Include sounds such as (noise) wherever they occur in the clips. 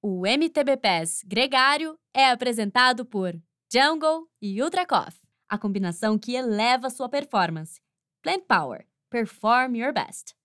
O MTB Pass Gregário é apresentado por Jungle e Ultra Coffee, a combinação que eleva sua performance. Plant Power. Perform your best.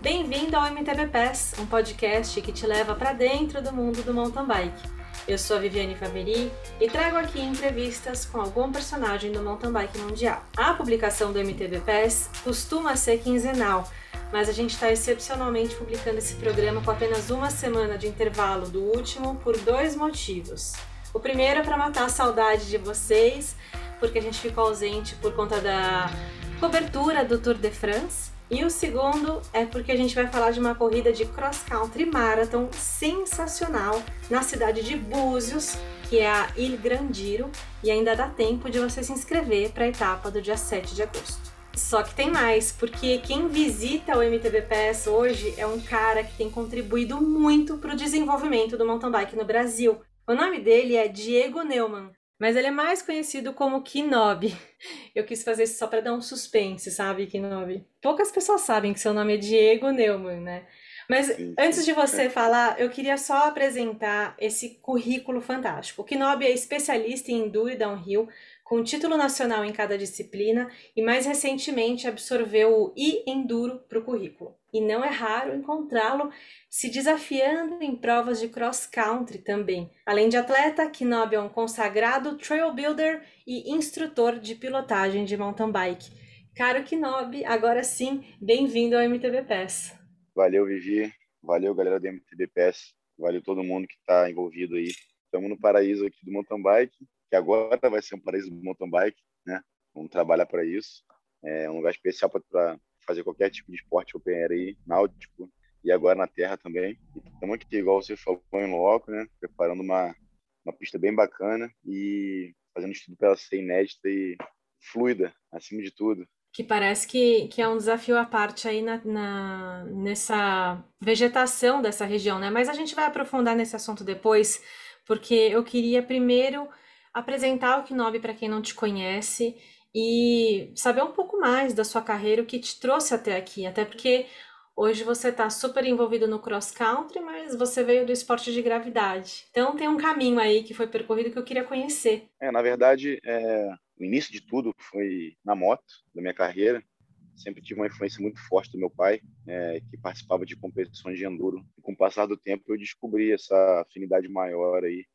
Bem-vindo ao MTB Pass, um podcast que te leva para dentro do mundo do mountain bike. Eu sou a Viviane Fameri e trago aqui entrevistas com algum personagem do mountain bike mundial. A publicação do MTB Pass costuma ser quinzenal, mas a gente está excepcionalmente publicando esse programa com apenas uma semana de intervalo do último por dois motivos. O primeiro é para matar a saudade de vocês, porque a gente ficou ausente por conta da cobertura do Tour de France e o segundo é porque a gente vai falar de uma corrida de cross country marathon sensacional na cidade de Búzios, que é a Il Grandiro, e ainda dá tempo de você se inscrever para a etapa do dia 7 de agosto. Só que tem mais, porque quem visita o MTB Pass hoje é um cara que tem contribuído muito para o desenvolvimento do mountain bike no Brasil. O nome dele é Diego Neumann mas ele é mais conhecido como Kinobi. (laughs) Eu quis fazer isso só para dar um suspense, sabe, Kinobi? Poucas pessoas sabem que seu nome é Diego Neumann, né? Mas antes de você falar, eu queria só apresentar esse currículo fantástico. O Kinobi é especialista em Enduro e Downhill, com título nacional em cada disciplina e mais recentemente absorveu o e-enduro para o currículo. E não é raro encontrá-lo se desafiando em provas de cross country também. Além de atleta, Kinobi é um consagrado trail builder e instrutor de pilotagem de mountain bike. Caro Kinobi, agora sim, bem-vindo ao MTB Pass. Valeu, Vivi. Valeu, galera do MTB Pass. Valeu todo mundo que está envolvido aí. Estamos no paraíso aqui do mountain bike que agora vai ser um paraíso do mountain bike, né? Vamos trabalhar para isso. É um lugar especial para fazer qualquer tipo de esporte open air aí, náutico e agora na terra também. Estamos aqui, igual você falou, em loco, né? Preparando uma, uma pista bem bacana e fazendo estudo para ela ser inédita e fluida, acima de tudo. Que parece que, que é um desafio à parte aí na, na, nessa vegetação dessa região, né? Mas a gente vai aprofundar nesse assunto depois, porque eu queria primeiro apresentar o Kinobi para quem não te conhece e saber um pouco mais da sua carreira, o que te trouxe até aqui, até porque hoje você está super envolvido no cross country, mas você veio do esporte de gravidade. Então tem um caminho aí que foi percorrido que eu queria conhecer. É, na verdade, é, o início de tudo foi na moto da minha carreira. Sempre tive uma influência muito forte do meu pai, é, que participava de competições de enduro. E com o passar do tempo, eu descobri essa afinidade maior aí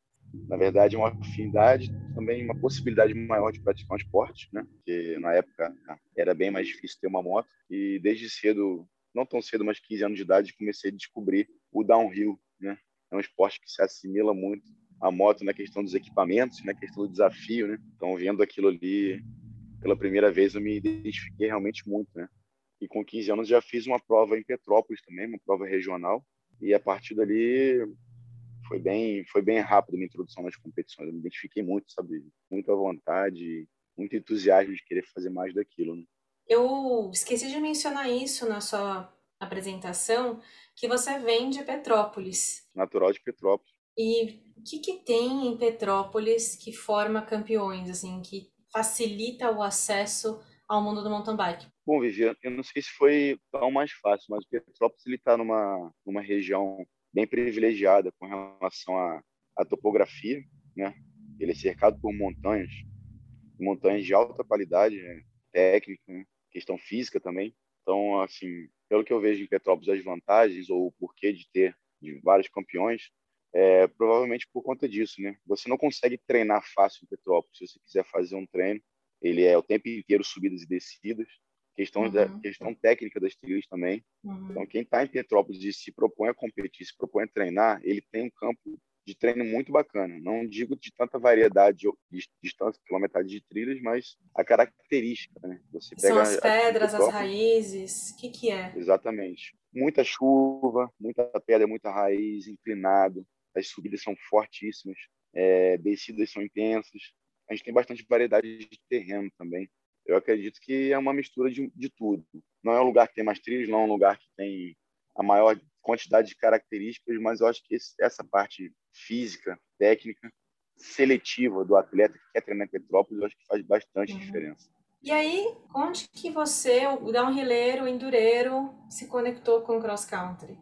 na verdade, uma afinidade, também uma possibilidade maior de praticar um esporte, né? Porque na época era bem mais difícil ter uma moto e desde cedo, não tão cedo, mas 15 anos de idade, comecei a descobrir o downhill, né? É um esporte que se assimila muito à moto na questão dos equipamentos, na questão do desafio, né? Então, vendo aquilo ali pela primeira vez, eu me identifiquei realmente muito, né? E com 15 anos já fiz uma prova em Petrópolis também, uma prova regional, e a partir dali foi bem, foi bem rápido minha introdução nas competições. Eu me identifiquei muito, sabe? Muita vontade, muito entusiasmo de querer fazer mais daquilo. Né? Eu esqueci de mencionar isso na sua apresentação, que você vem de Petrópolis. Natural de Petrópolis. E o que, que tem em Petrópolis que forma campeões, assim, que facilita o acesso ao mundo do mountain bike? Bom, Viviane, eu não sei se foi tão mais fácil, mas Petrópolis ele está numa, numa região bem privilegiada com relação à, à topografia, né? Ele é cercado por montanhas, montanhas de alta qualidade né? técnica, né? questão física também. Então, assim, pelo que eu vejo em Petrópolis, as vantagens ou o porquê de ter de vários campeões, é provavelmente por conta disso, né? Você não consegue treinar fácil em Petrópolis. Se você quiser fazer um treino, ele é o tempo inteiro subidas e descidas questão uhum. da questão técnica das trilhas também. Uhum. Então, quem está em Petrópolis e se propõe a competir, se propõe a treinar, ele tem um campo de treino muito bacana. Não digo de tanta variedade de distância, quilometragem de trilhas, mas a característica, né? Você pega São as pedras, as raízes, o que que é? Exatamente. Muita chuva, muita pedra, muita raiz, inclinado. As subidas são fortíssimas, é, descidas são intensas. A gente tem bastante variedade de terreno também eu acredito que é uma mistura de, de tudo. Não é um lugar que tem mais trilhos, não é um lugar que tem a maior quantidade de características, mas eu acho que esse, essa parte física, técnica, seletiva do atleta que quer treinar em Petrópolis, eu acho que faz bastante uhum. diferença. E aí, onde que você, o downhilleiro, o endureiro, se conectou com o cross country?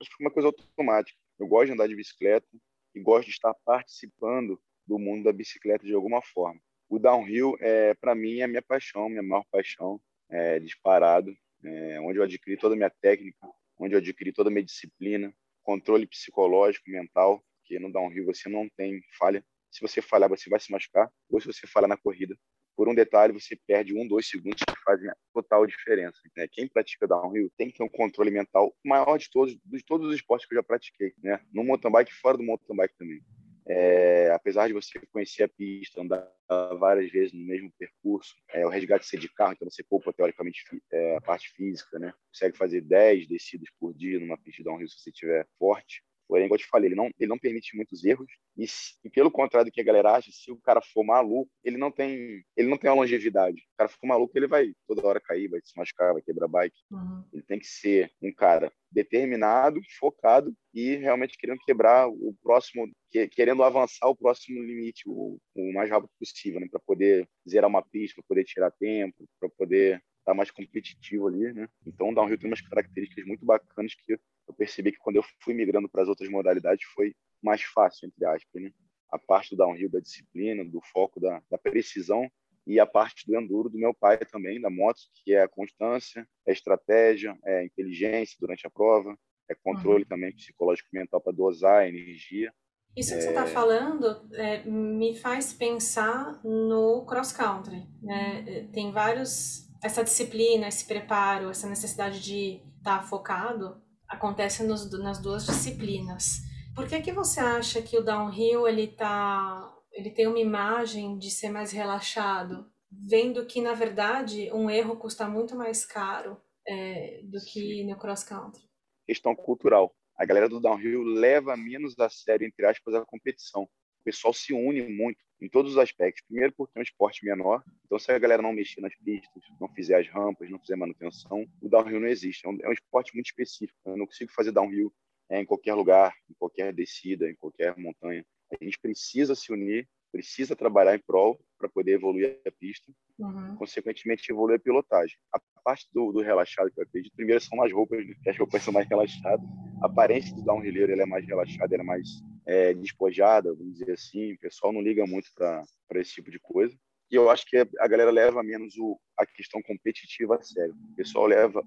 Acho que foi uma coisa automática. Eu gosto de andar de bicicleta e gosto de estar participando do mundo da bicicleta de alguma forma. O downhill, é, para mim, é a minha paixão, minha maior paixão, é, disparado, é, onde eu adquiri toda a minha técnica, onde eu adquiri toda a minha disciplina, controle psicológico, mental, que no downhill você não tem falha. Se você falhar, você vai se machucar, ou se você falhar na corrida, por um detalhe, você perde um, dois segundos que fazem a total diferença. Né? Quem pratica downhill tem que ter um controle mental maior de todos, de todos os esportes que eu já pratiquei, né? No mountain bike e fora do mountain bike também. É, apesar de você conhecer a pista, andar várias vezes no mesmo percurso, é, o resgate ser de carro, então você poupa teoricamente é, a parte física, né? Consegue fazer 10 descidas por dia numa pista de downhill se você estiver forte. Porém, como eu te falei, ele não, ele não permite muitos erros. E, e, pelo contrário do que a galera acha, se o cara for maluco, ele não tem, ele não tem uma longevidade. O cara for maluco, ele vai toda hora cair, vai se machucar, vai quebrar bike. Uhum. Ele tem que ser um cara determinado, focado e realmente querendo quebrar o próximo, querendo avançar o próximo limite o, o mais rápido possível, né? para poder zerar uma pista, para poder tirar tempo, para poder estar tá mais competitivo ali, né? Então o downhill tem umas características muito bacanas que eu percebi que quando eu fui migrando para as outras modalidades foi mais fácil, entre aspas, né? A parte do downhill, da disciplina, do foco, da, da precisão e a parte do enduro do meu pai também, da moto, que é a constância, é estratégia, é inteligência durante a prova, é controle uhum. também psicológico e mental para dosar a energia. Isso que é... você está falando é, me faz pensar no cross country. Né? Tem vários essa disciplina, esse preparo, essa necessidade de estar tá focado acontece nos, nas duas disciplinas. Por que que você acha que o downhill ele tá ele tem uma imagem de ser mais relaxado, vendo que na verdade um erro custa muito mais caro é, do que no cross country? Questão cultural. A galera do downhill leva menos a sério entre aspas a competição. O pessoal se une muito em todos os aspectos. Primeiro, porque é um esporte menor, então se a galera não mexer nas pistas, não fizer as rampas, não fizer manutenção, o downhill não existe. É um, é um esporte muito específico. Eu não consigo fazer downhill é, em qualquer lugar, em qualquer descida, em qualquer montanha. A gente precisa se unir, precisa trabalhar em prol para poder evoluir a pista, uhum. consequentemente evoluir a pilotagem. A parte do, do relaxado que eu acredito, primeiro são as roupas, né? que as roupas são mais relaxadas. A aparência do downhilleiro ele é mais relaxada, ela é mais é, despojada, vamos dizer assim. O pessoal não liga muito para esse tipo de coisa. E eu acho que a galera leva menos o, a questão competitiva a sério. O pessoal leva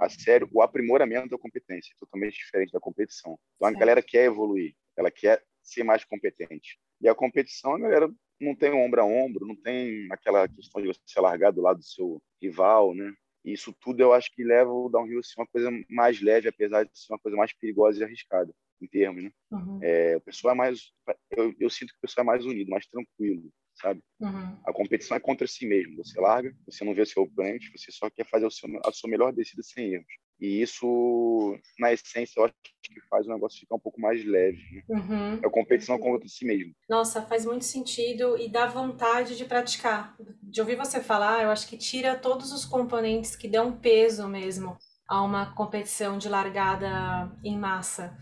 a sério o aprimoramento da competência, totalmente diferente da competição. Então a galera quer evoluir, ela quer ser mais competente. E a competição, a galera não tem ombro a ombro, não tem aquela questão de você largar do lado do seu rival, né? Isso tudo eu acho que leva o downhill a ser uma coisa mais leve, apesar de ser uma coisa mais perigosa e arriscada, em termos, né? Uhum. É, o pessoal é mais, eu, eu, sinto que o pessoal é mais unido, mais tranquilo, sabe? Uhum. A competição é contra si mesmo. Você larga, você não vê o seu oponente, você só quer fazer o seu, a sua melhor descida sem erros. E isso, na essência, eu acho que faz o negócio ficar um pouco mais leve. Né? Uhum. É competição contra si mesmo. Nossa, faz muito sentido e dá vontade de praticar. De ouvir você falar, eu acho que tira todos os componentes que dão peso mesmo a uma competição de largada em massa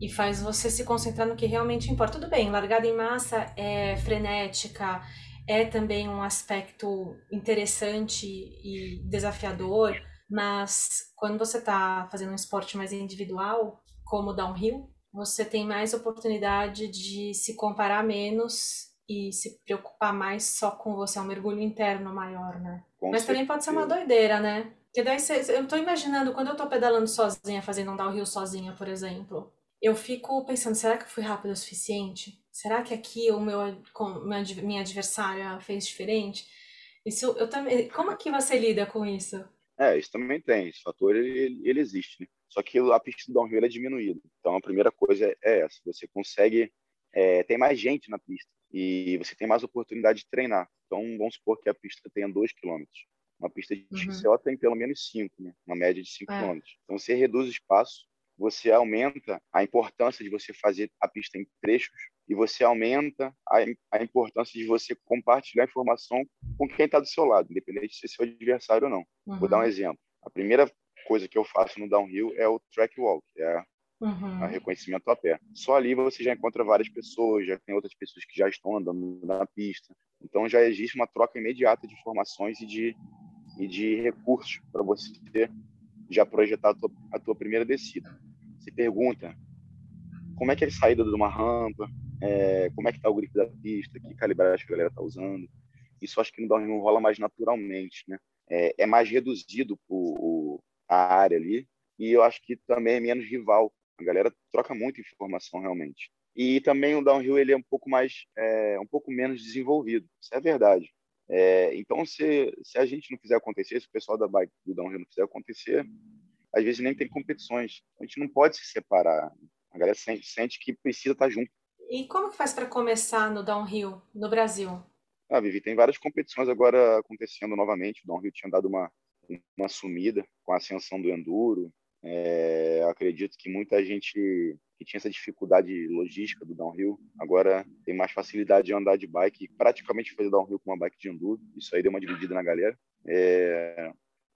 e faz você se concentrar no que realmente importa. Tudo bem, largada em massa é frenética, é também um aspecto interessante e desafiador, mas quando você está fazendo um esporte mais individual, como downhill, você tem mais oportunidade de se comparar menos e se preocupar mais só com você, é um mergulho interno maior, né? Com Mas certeza. também pode ser uma doideira, né? Porque daí você, eu tô imaginando, quando eu tô pedalando sozinha, fazendo um downhill sozinha, por exemplo, eu fico pensando, será que eu fui rápido o suficiente? Será que aqui o meu minha adversária fez diferente? Isso eu também. Como é que você lida com isso? É, isso também tem. Esse fator ele, ele existe, né? Só que a pista do downhill é diminuída. Então a primeira coisa é, é essa: você consegue é, tem mais gente na pista e você tem mais oportunidade de treinar. Então vamos supor que a pista tenha 2 km. Uma pista de uhum. XCO tem pelo menos 5, né? uma média de 5 é. km. Então você reduz o espaço você aumenta a importância de você fazer a pista em trechos e você aumenta a, a importância de você compartilhar informação com quem está do seu lado, independente de ser seu adversário ou não. Uhum. Vou dar um exemplo. A primeira coisa que eu faço no downhill é o track walk, é uhum. reconhecimento a pé. Só ali você já encontra várias pessoas, já tem outras pessoas que já estão andando na pista. Então já existe uma troca imediata de informações e de, e de recursos para você ter, já projetar a tua, a tua primeira descida. Você pergunta como é que é a saída de uma rampa, é, como é que está o grip da pista, que calibragem que a galera está usando. Isso acho que no downhill rola mais naturalmente, né? É, é mais reduzido o, a área ali e eu acho que também é menos rival. A galera troca muita informação realmente. E também o downhill ele é um pouco mais, é, um pouco menos desenvolvido. Isso é verdade. É, então, se, se a gente não fizer acontecer, se o pessoal da bike do downhill não fizer acontecer, às vezes nem tem competições. A gente não pode se separar. A galera sente, sente que precisa estar junto. E como que faz para começar no downhill no Brasil? Ah, Vivi, tem várias competições agora acontecendo novamente. O downhill tinha dado uma, uma sumida com a ascensão do enduro. É, acredito que muita gente que tinha essa dificuldade logística do downhill agora tem mais facilidade de andar de bike e praticamente fazer downhill com uma bike de enduro. Isso aí deu uma dividida na galera. É,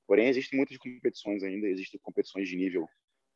porém, existem muitas competições ainda, existem competições de nível,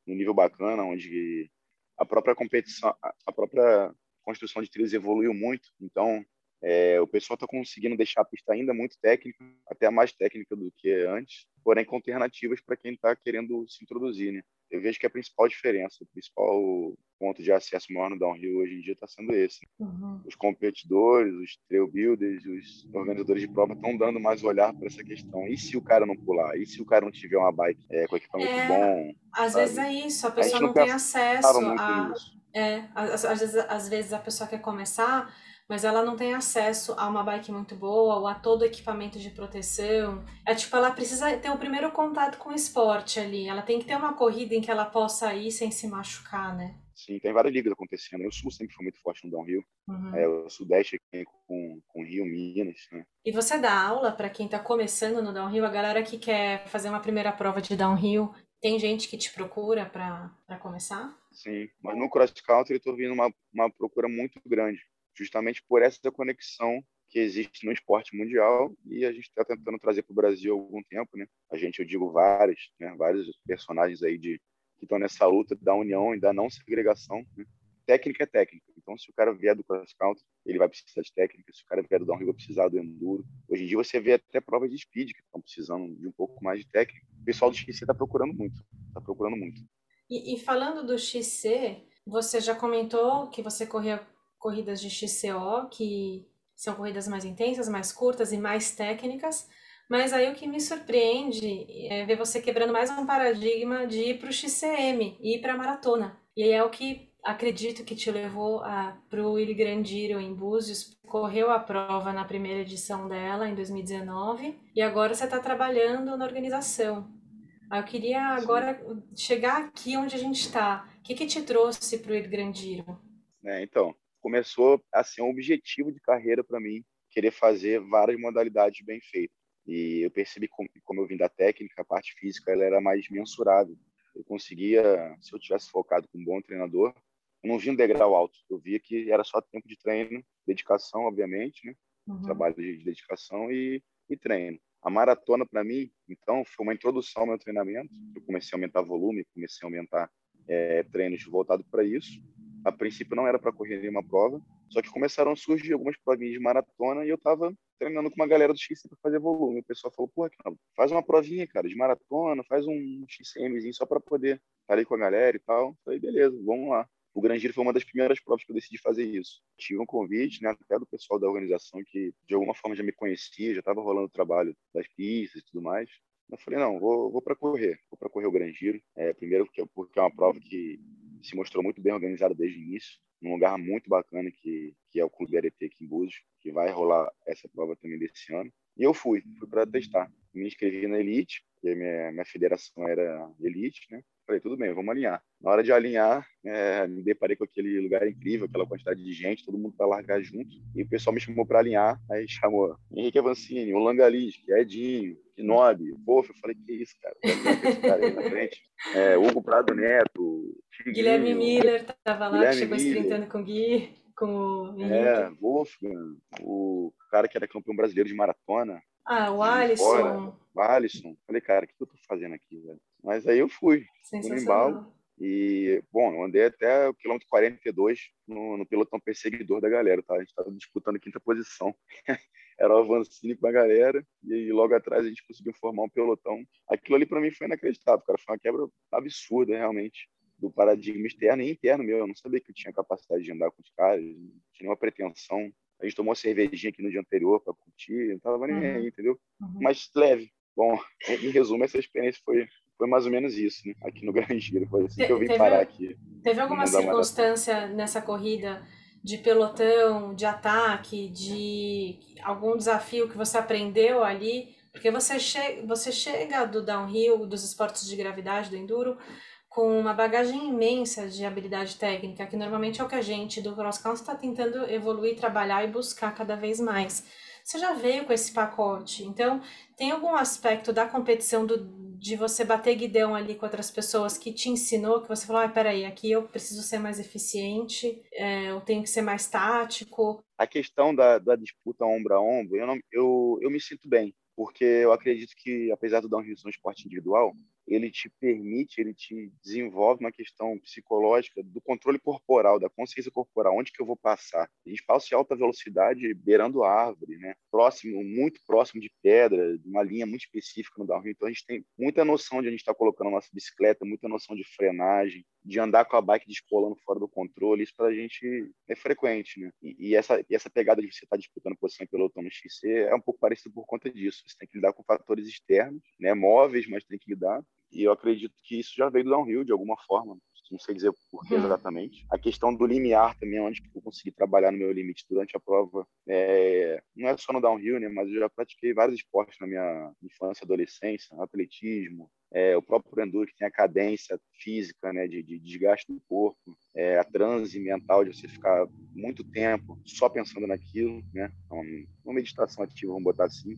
um nível bacana, onde a própria competição, a própria construção de trilhos evoluiu muito. Então, é, o pessoal está conseguindo deixar a pista ainda muito técnica, até mais técnica do que antes, porém com alternativas para quem está querendo se introduzir. Né? Eu vejo que a principal diferença, o principal ponto de acesso maior no downhill hoje em dia está sendo esse. Uhum. Os competidores, os trail builders, os organizadores de prova estão dando mais olhar para essa questão. E se o cara não pular? E se o cara não tiver uma bike é, com equipamento é, bom? Às sabe? vezes é isso, a pessoa a não, não tem acesso a. É, às, às, vezes, às vezes a pessoa quer começar mas ela não tem acesso a uma bike muito boa ou a todo o equipamento de proteção. É tipo, ela precisa ter o primeiro contato com o esporte ali. Ela tem que ter uma corrida em que ela possa ir sem se machucar, né? Sim, tem várias ligas acontecendo. O Sul sempre foi muito forte no downhill. Uhum. É, o Sudeste aqui com, com Rio, Minas, né? E você dá aula para quem está começando no downhill? A galera que quer fazer uma primeira prova de downhill, tem gente que te procura para começar? Sim, mas no cross country eu estou vendo uma, uma procura muito grande justamente por essa conexão que existe no esporte mundial e a gente está tentando trazer para o Brasil há algum tempo, né? A gente, eu digo vários, né? Vários personagens aí de que estão nessa luta da união e da não segregação. Né? Técnica é técnica. Então, se o cara vier do cross country, ele vai precisar de técnica. Se o cara vier do downhill, vai precisar do enduro. Hoje em dia você vê até provas de speed que estão precisando de um pouco mais de técnica. O pessoal do XC está procurando muito. Está procurando muito. E, e falando do XC, você já comentou que você corria corridas de XCO, que são corridas mais intensas, mais curtas e mais técnicas. Mas aí o que me surpreende é ver você quebrando mais um paradigma de ir para o XCM ir para a maratona. E aí é o que acredito que te levou para o Il Grandiro em Búzios. Correu a prova na primeira edição dela, em 2019, e agora você está trabalhando na organização. Eu queria agora chegar aqui onde a gente está. O que, que te trouxe para o Il Grandiro? É, então, começou a ser um objetivo de carreira para mim, querer fazer várias modalidades bem feitas. E eu percebi, como, como eu vim da técnica, a parte física ela era mais mensurável. Eu conseguia, se eu tivesse focado com um bom treinador, eu não via um degrau alto. Eu via que era só tempo de treino, dedicação, obviamente, né? Uhum. Trabalho de dedicação e, e treino. A maratona, para mim, então, foi uma introdução ao meu treinamento. Eu comecei a aumentar volume, comecei a aumentar é, treinos voltados para isso a princípio não era para correr nenhuma prova, só que começaram a surgir algumas provinhas de maratona e eu estava treinando com uma galera do XC para fazer volume. O pessoal falou, porra, faz uma provinha, cara, de maratona, faz um XCMzinho só para poder estar ali com a galera e tal. Falei, beleza, vamos lá. O Gran foi uma das primeiras provas que eu decidi fazer isso. Tive um convite, né, até do pessoal da organização que de alguma forma já me conhecia, já estava rolando o trabalho das pistas e tudo mais. Eu falei, não, vou, vou para correr, vou para correr o Gran Giro. É, primeiro porque, porque é uma prova que se mostrou muito bem organizado desde o início, num lugar muito bacana que, que é o Clube Arete aqui em Búzios, que vai rolar essa prova também desse ano. E eu fui, fui para testar. Me inscrevi na Elite, que minha, minha federação era Elite, né? Falei, tudo bem, vamos alinhar. Na hora de alinhar, é, me deparei com aquele lugar incrível, aquela quantidade de gente, todo mundo para largar junto. E o pessoal me chamou para alinhar, aí chamou Henrique Avancini, o Langalis, Edinho, Nob, Wolf. Eu falei, que isso, cara? Esse cara aí na frente. É, Hugo Prado Neto, Guilherme Miller estava lá, Guilherme chegou Miller. sprintando com o Gui, com o Henrique. É, Wolfgang, o cara que era campeão brasileiro de maratona. Ah, o Alisson. O Alisson. Falei, cara, o que eu tô fazendo aqui, velho? Mas aí eu fui. Sensacional. E, bom, eu andei até o quilômetro 42 no, no pelotão perseguidor da galera, tá? A gente estava disputando a quinta posição. (laughs) Era o Avancini com a galera, e logo atrás a gente conseguiu formar um pelotão. Aquilo ali para mim foi inacreditável, cara. Foi uma quebra absurda, realmente, do paradigma externo e interno meu. Eu não sabia que eu tinha capacidade de andar com os caras, não tinha nenhuma pretensão. A gente tomou cervejinha aqui no dia anterior para curtir, não tava nem uhum. aí, entendeu? Uhum. Mas leve. Bom, (laughs) em resumo, essa experiência foi foi mais ou menos isso, né? Aqui no (laughs) Grangeiro. Foi assim que eu vim teve, parar aqui. Teve alguma circunstância nessa corrida de pelotão, de ataque, de algum desafio que você aprendeu ali? Porque você, che você chega do downhill, dos esportes de gravidade, do enduro, com uma bagagem imensa de habilidade técnica, que normalmente é o que a gente do cross country está tentando evoluir, trabalhar e buscar cada vez mais. Você já veio com esse pacote, então tem algum aspecto da competição do, de você bater guidão ali com outras pessoas que te ensinou, que você falou, ah, peraí, aqui eu preciso ser mais eficiente, é, eu tenho que ser mais tático? A questão da, da disputa ombro a ombro, eu, não, eu, eu me sinto bem, porque eu acredito que, apesar do downhill ser um esporte individual, ele te permite, ele te desenvolve uma questão psicológica do controle corporal, da consciência corporal, onde que eu vou passar. A gente passa em alta velocidade beirando árvore, né? Próximo, muito próximo de pedra, de uma linha muito específica no downhill. Então a gente tem muita noção de a gente está colocando a nossa bicicleta, muita noção de frenagem, de andar com a bike descolando fora do controle. Isso para a gente é frequente, né? E, e, essa, e essa pegada de você estar tá disputando posição em pelotão no XC é um pouco parecido por conta disso. Você tem que lidar com fatores externos, né? Móveis, mas tem que lidar e eu acredito que isso já veio do downhill de alguma forma. Não sei dizer por que uhum. exatamente. A questão do limiar também, onde eu consegui trabalhar no meu limite durante a prova, é... não é só no downhill, né? Mas eu já pratiquei vários esportes na minha infância, adolescência, atletismo, é, o próprio enduro que tem a cadência física, né, de, de desgaste do corpo, é, a transe mental de você ficar muito tempo só pensando naquilo, né, então, uma meditação ativa, vamos botar assim.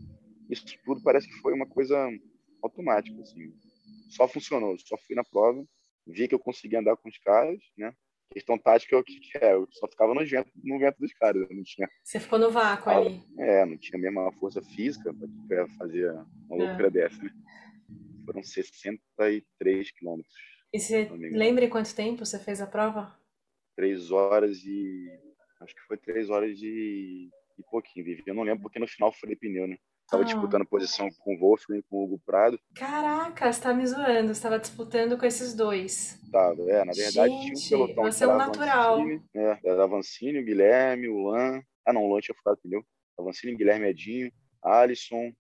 Isso tudo parece que foi uma coisa automática, assim só funcionou. Só fui na prova, vi que eu conseguia andar com os caras, né? Questão tática é o que é, eu só ficava no vento, no vento dos caras, não tinha. Você ficou no vácuo ah, ali. É, não tinha mesmo a força física para fazer uma é. loucura dessa, né? Foram 63 quilômetros. E você lembra quanto tempo você fez a prova? Três horas e. Acho que foi três horas e, e pouquinho, Vivi. Eu não lembro porque no final foi pneu, né? Estava ah. disputando posição com o Wolfgang e com o Hugo Prado. Caraca, você tá me zoando. Você estava disputando com esses dois. Tava, é. Na verdade, Gente, tinha um pelotão. Você é um natural. Vancini, é, era Vancini, o Guilherme, o Lan. Ah, não, o Lan tinha ficado pneu. Vancini, Guilherme Edinho, Alisson,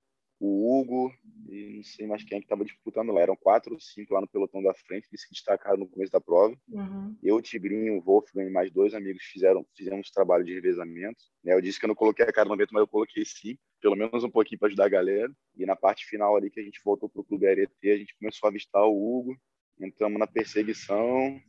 o Hugo e não sei mais quem é que estava disputando lá. Eram quatro ou cinco lá no pelotão da frente que se destacaram no começo da prova. Uhum. Eu, o Tigrinho, o Wolfgang e mais dois amigos fizeram fizemos trabalho de revezamento. Né? Eu disse que eu não coloquei a cara no vento, mas eu coloquei sim, pelo menos um pouquinho para ajudar a galera. E na parte final ali que a gente voltou para o Clube Arete, a gente começou a avistar o Hugo, entramos na perseguição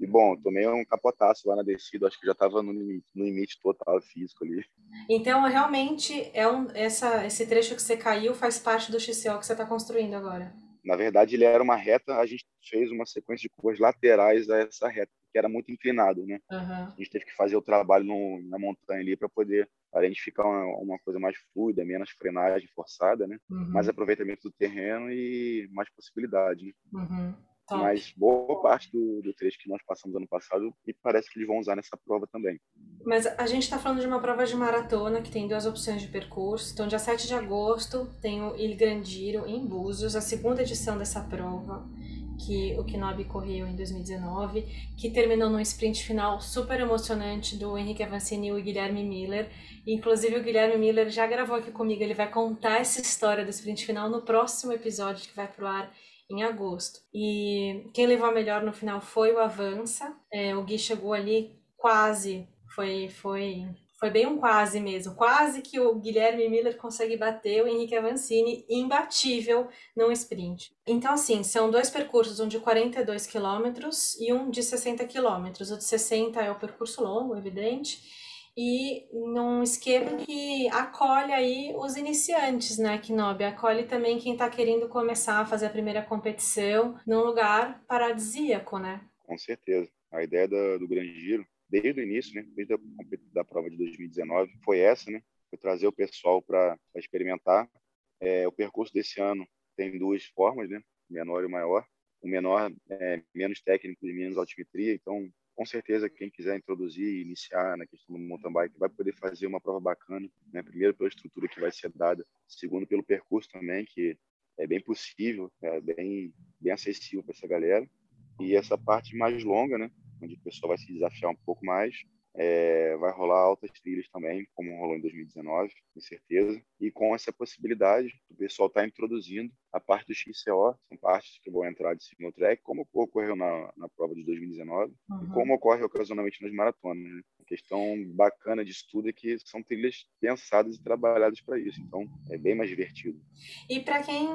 e, bom, tomei um capotaço lá na descida, acho que já estava no limite, no limite total físico ali. Então, realmente, é um, essa, esse trecho que você caiu faz parte do XCO que você está construindo agora? Na verdade, ele era uma reta, a gente fez uma sequência de curvas laterais a essa reta, que era muito inclinado, né? Uhum. A gente teve que fazer o trabalho no, na montanha ali para poder a gente ficar uma, uma, coisa mais fluida, menos frenagem forçada, né? Uhum. Mais aproveitamento do terreno e mais possibilidade. Né? Uhum. Top. Mas boa parte do, do trecho que nós passamos ano passado e parece que eles vão usar nessa prova também. Mas a gente está falando de uma prova de maratona que tem duas opções de percurso. Então, dia 7 de agosto tem o Il Grandiro em Búzios, a segunda edição dessa prova que o Kinobi correu em 2019, que terminou num sprint final super emocionante do Henrique Avancini e o Guilherme Miller. Inclusive o Guilherme Miller já gravou aqui comigo, ele vai contar essa história do sprint final no próximo episódio que vai pro ar em agosto. E quem levou a melhor no final foi o Avança. É, o Gui chegou ali quase, foi, foi, foi bem um quase mesmo. Quase que o Guilherme Miller consegue bater o Henrique Avancini, imbatível num sprint. Então, assim, são dois percursos, um de 42 quilômetros e um de 60 quilômetros. O de 60 é o percurso longo, evidente e num esquema que acolhe aí os iniciantes, né, Kinobi? Acolhe também quem está querendo começar a fazer a primeira competição num lugar paradisíaco, né? Com certeza. A ideia do, do Grande Giro, desde o início, né, desde a da prova de 2019, foi essa, né? Foi trazer o pessoal para experimentar. É, o percurso desse ano tem duas formas, né? Menor e maior. o menor é, menos técnico e menos altimetria, então com certeza quem quiser introduzir e iniciar na questão do mountain bike vai poder fazer uma prova bacana, né? Primeiro pela estrutura que vai ser dada, segundo pelo percurso também que é bem possível, é bem bem acessível para essa galera. E essa parte mais longa, né, onde o pessoal vai se desafiar um pouco mais, é, vai rolar altas trilhas também, como rolou em 2019, com certeza. E com essa possibilidade, o pessoal está introduzindo a parte do XCO, são partes que vão entrar de single track, como ocorreu na, na prova de 2019, uhum. e como ocorre ocasionalmente nas maratonas. Né? A questão bacana disso tudo é que são trilhas pensadas e trabalhadas para isso, então é bem mais divertido. E para quem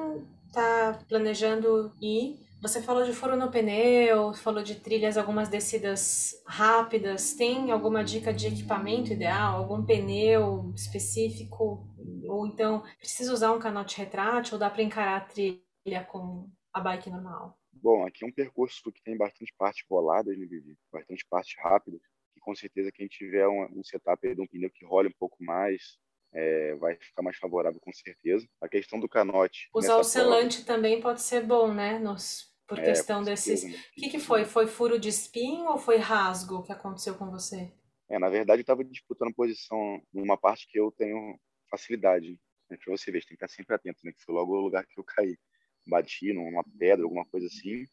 está planejando ir, você falou de furo no pneu, falou de trilhas, algumas descidas rápidas. Tem alguma dica de equipamento ideal? Algum pneu específico? Ou então, precisa usar um canote retrátil ou dá para encarar a trilha com a bike normal? Bom, aqui é um percurso que tem bastante partes roladas, né, Vivi? Bastante partes rápidas. E com certeza quem tiver um, um setup de um pneu que role um pouco mais, é, vai ficar mais favorável com certeza. A questão do canote. Usar o selante prova, também pode ser bom, né? Nos por é, questão desses. O que, que foi? Foi furo de espinho ou foi rasgo que aconteceu com você? É, na verdade, eu estava disputando posição numa parte que eu tenho facilidade. Né? Para você ver, você tem que estar sempre atento, né? Que foi logo o lugar que eu caí. Bati numa pedra, alguma coisa assim,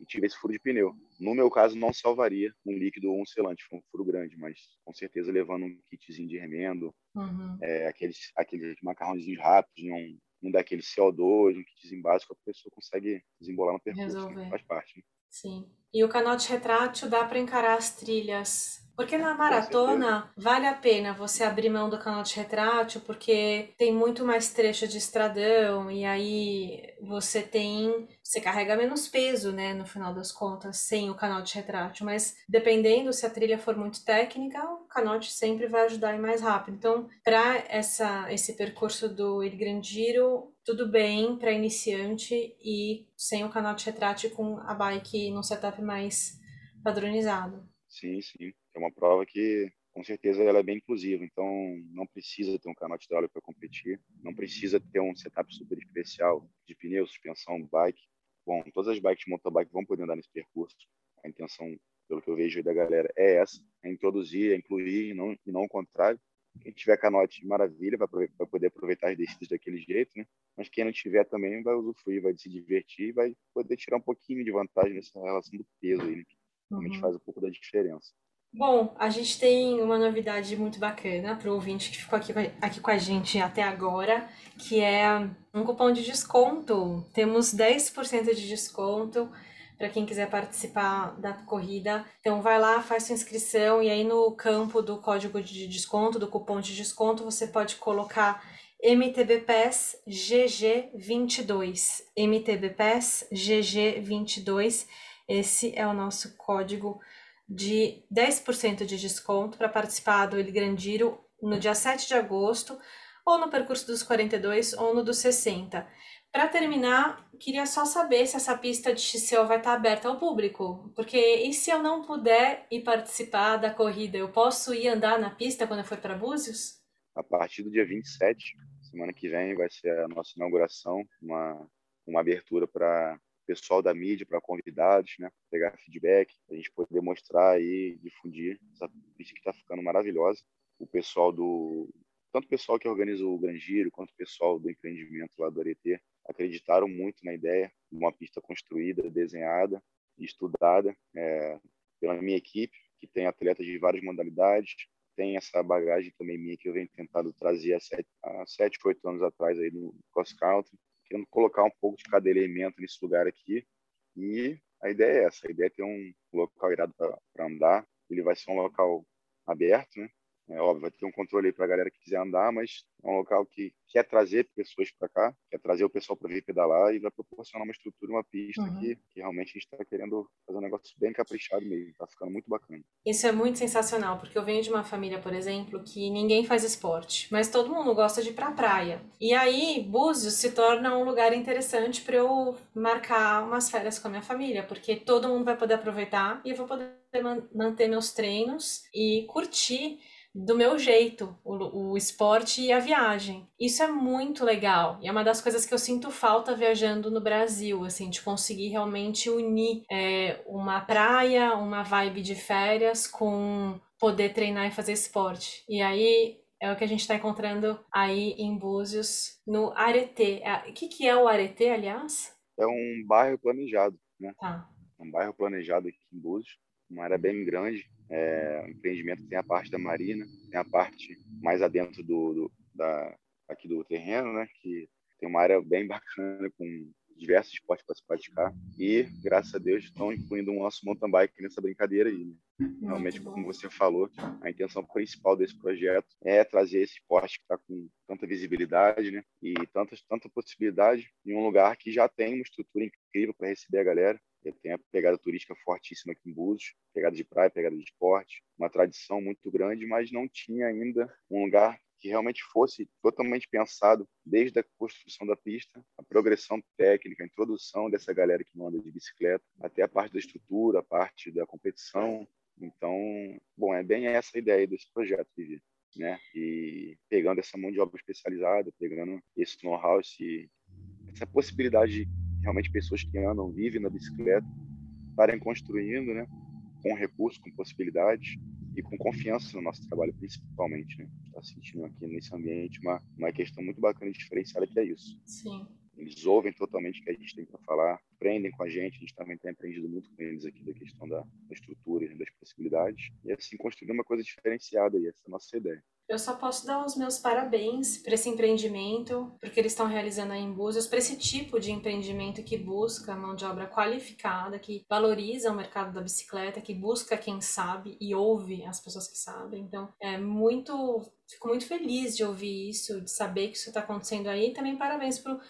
e tive esse furo de pneu. No meu caso, não salvaria um líquido ou um selante, foi um furo grande, mas com certeza levando um kitzinho de remendo, uhum. é, aqueles, aqueles macarrãozinhos rápidos, um, um daquele CO2, um kitzinho básico, a pessoa consegue desembolar no percurso. Né? Resolver. Né? Faz parte. Né? Sim. E o canote retrátil dá para encarar as trilhas porque na maratona vale a pena você abrir mão do canote retrátil, porque tem muito mais trecho de estradão e aí você tem. Você carrega menos peso, né, no final das contas, sem o canote retrátil. Mas dependendo se a trilha for muito técnica, canote sempre vai ajudar a ir mais rápido. Então, para esse percurso do Il Grandiro, tudo bem para iniciante e sem o canote retrátil com a bike num setup mais padronizado. Sim, sim. É uma prova que, com certeza, ela é bem inclusiva. Então, não precisa ter um canote de óleo para competir, não precisa ter um setup super especial de pneu, suspensão, bike. Bom, todas as bikes de mountain vão poder andar nesse percurso. A intenção, pelo que eu vejo da galera, é essa: é introduzir, é incluir, e não, e não o contrário. Quem tiver canote, maravilha, vai, vai poder aproveitar as descidas daquele jeito, né? Mas quem não tiver também vai usufruir, vai se divertir, vai poder tirar um pouquinho de vantagem nessa relação do peso aí, né? que realmente uhum. faz um pouco da diferença. Bom, a gente tem uma novidade muito bacana para o ouvinte que ficou aqui, aqui com a gente até agora, que é um cupom de desconto. Temos 10% de desconto para quem quiser participar da corrida. Então vai lá, faz sua inscrição e aí no campo do código de desconto, do cupom de desconto, você pode colocar MTBPES GG22. MTBPES GG22. Esse é o nosso código de 10% de desconto para participar do El Grandiro no dia 7 de agosto, ou no percurso dos 42 ou no dos 60. Para terminar, queria só saber se essa pista de XCO vai estar aberta ao público, porque e se eu não puder ir participar da corrida, eu posso ir andar na pista quando eu for para Búzios? A partir do dia 27, semana que vem, vai ser a nossa inauguração, uma, uma abertura para pessoal da mídia, para convidados, né? Pegar feedback, a gente poder mostrar e difundir essa pista que está ficando maravilhosa. O pessoal do tanto o pessoal que organiza o Grangeiro quanto o pessoal do empreendimento lá do Areté acreditaram muito na ideia de uma pista construída, desenhada estudada é, pela minha equipe, que tem atletas de várias modalidades, tem essa bagagem também minha que eu venho tentando trazer há sete, há sete oito anos atrás aí no cross country querendo colocar um pouco de cada elemento nesse lugar aqui. E a ideia é essa: a ideia é ter um local irado para andar. Ele vai ser um local aberto, né? É óbvio, vai ter um controle aí para a galera que quiser andar, mas é um local que quer trazer pessoas para cá, quer trazer o pessoal para vir pedalar e vai proporcionar uma estrutura, uma pista uhum. que, que realmente a gente está querendo fazer um negócio bem caprichado mesmo, está ficando muito bacana. Isso é muito sensacional, porque eu venho de uma família, por exemplo, que ninguém faz esporte, mas todo mundo gosta de ir para a praia. E aí, Búzios se torna um lugar interessante para eu marcar umas férias com a minha família, porque todo mundo vai poder aproveitar e eu vou poder manter meus treinos e curtir do meu jeito, o, o esporte e a viagem. Isso é muito legal e é uma das coisas que eu sinto falta viajando no Brasil, assim, de conseguir realmente unir é, uma praia, uma vibe de férias com poder treinar e fazer esporte. E aí é o que a gente está encontrando aí em Búzios, no Areté. É, o que, que é o Areté, aliás? É um bairro planejado, né? Tá. Um bairro planejado aqui em Búzios, uma área bem grande. É, o empreendimento tem a parte da marina, tem a parte mais adentro do, do da, aqui do terreno, né? Que tem uma área bem bacana com diversos esportes para se praticar e, graças a Deus, estão incluindo o nosso mountain bike nessa brincadeira aí. Né? Realmente, como você falou, a intenção principal desse projeto é trazer esse esporte que está com tanta visibilidade né? e tanta, tanta possibilidade em um lugar que já tem uma estrutura incrível para receber a galera. Tem a pegada turística fortíssima aqui em Búzios, pegada de praia, pegada de esporte, uma tradição muito grande, mas não tinha ainda um lugar que realmente fosse totalmente pensado desde a construção da pista, a progressão técnica, a introdução dessa galera que anda de bicicleta, até a parte da estrutura, a parte da competição. Então, bom, é bem essa a ideia desse projeto, Vivi. Né? E pegando essa mão de obra especializada, pegando esse know-how, essa possibilidade de realmente pessoas que andam, vivem na bicicleta, estarem construindo, né? com recursos, com possibilidades, e com confiança no nosso trabalho, principalmente, né? Está sentindo aqui nesse ambiente uma, uma questão muito bacana e diferenciada que é isso. Sim. Eles ouvem totalmente o que a gente tem para falar, aprendem com a gente, a gente também tem aprendido muito com eles aqui da questão da, da estrutura e das possibilidades, e assim construir uma coisa diferenciada, e essa é a nossa ideia. Eu só posso dar os meus parabéns para esse empreendimento, porque eles estão realizando aí em para esse tipo de empreendimento que busca mão de obra qualificada, que valoriza o mercado da bicicleta, que busca quem sabe e ouve as pessoas que sabem. Então, é muito. Fico muito feliz de ouvir isso, de saber que isso está acontecendo aí. E também parabéns para o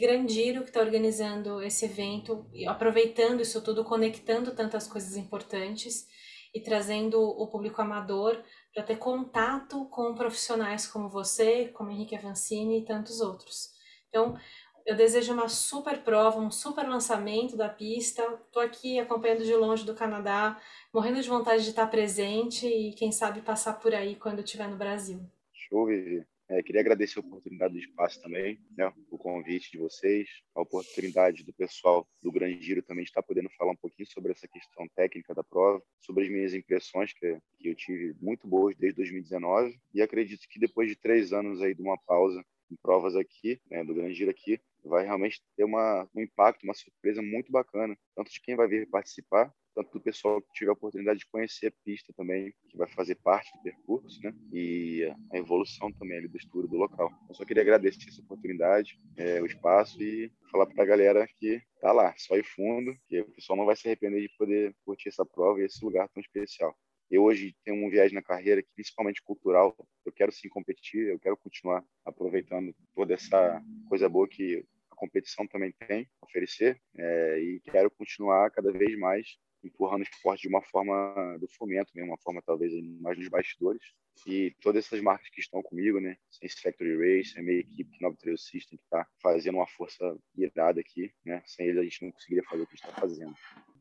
Grandiro, que está organizando esse evento, aproveitando isso tudo, conectando tantas coisas importantes e trazendo o público amador para ter contato com profissionais como você, como Henrique Avancini e tantos outros. Então, eu desejo uma super prova, um super lançamento da pista. Estou aqui acompanhando de longe do Canadá, morrendo de vontade de estar presente e, quem sabe, passar por aí quando estiver no Brasil. Show, Vivi. É, queria agradecer a oportunidade do espaço também, né, o convite de vocês, a oportunidade do pessoal do Grande Giro também estar podendo falar um pouquinho sobre essa questão técnica da prova, sobre as minhas impressões que, que eu tive muito boas desde 2019 e acredito que depois de três anos aí de uma pausa em provas aqui, né, do Grande Giro aqui, vai realmente ter uma, um impacto, uma surpresa muito bacana, tanto de quem vai vir participar, tanto do pessoal que tiver a oportunidade de conhecer a pista também, que vai fazer parte do percurso, né? E a evolução também ali do estudo do local. Eu só queria agradecer essa oportunidade, é, o espaço e falar para a galera que tá lá, só ir fundo, que o pessoal não vai se arrepender de poder curtir essa prova e esse lugar tão especial. Eu hoje tenho um viés na carreira, principalmente cultural. Eu quero sim competir, eu quero continuar aproveitando toda essa coisa boa que competição também tem a oferecer é, e quero continuar cada vez mais empurrando o esporte de uma forma do fomento, né? uma forma talvez mais nos bastidores. E todas essas marcas que estão comigo, né? Sense Factory Race, a minha equipe Nova Trail System, que está fazendo uma força irada aqui, né? Sem eles a gente não conseguiria fazer o que está fazendo.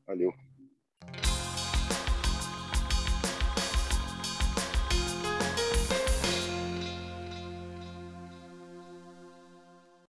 Valeu.